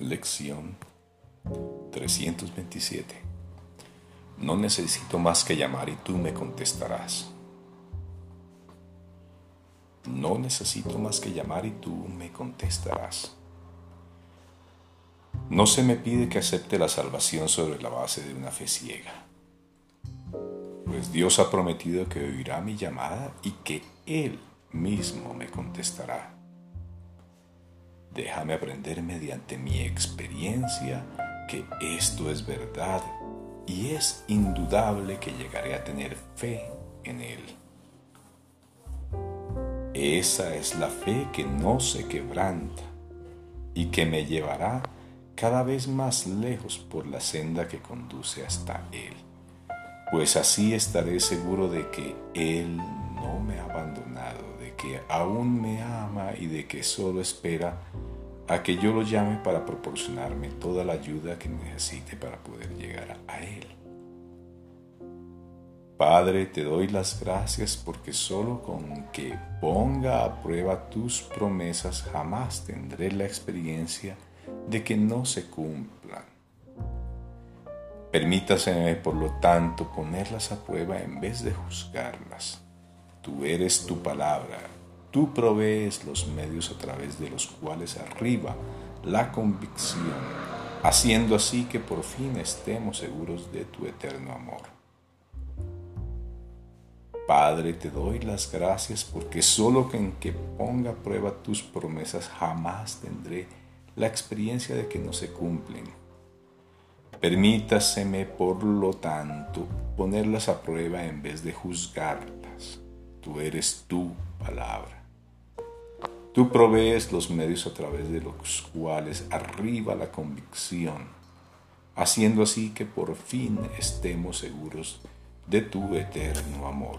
Lección 327. No necesito más que llamar y tú me contestarás. No necesito más que llamar y tú me contestarás. No se me pide que acepte la salvación sobre la base de una fe ciega, pues Dios ha prometido que oirá mi llamada y que Él mismo me contestará. Déjame aprender mediante mi experiencia que esto es verdad y es indudable que llegaré a tener fe en Él. Esa es la fe que no se quebranta y que me llevará cada vez más lejos por la senda que conduce hasta Él, pues así estaré seguro de que Él no me ha abandonado, de que aún me ama y de que solo espera a que yo lo llame para proporcionarme toda la ayuda que necesite para poder llegar a Él. Padre, te doy las gracias porque solo con que ponga a prueba tus promesas jamás tendré la experiencia de que no se cumplan. Permítaseme, por lo tanto, ponerlas a prueba en vez de juzgarlas. Tú eres tu palabra, tú provees los medios a través de los cuales arriba la convicción, haciendo así que por fin estemos seguros de tu eterno amor. Padre, te doy las gracias porque solo en que ponga a prueba tus promesas jamás tendré la experiencia de que no se cumplen. Permítaseme, por lo tanto, ponerlas a prueba en vez de juzgarlas. Tú eres tu palabra. Tú provees los medios a través de los cuales arriba la convicción, haciendo así que por fin estemos seguros de tu eterno amor.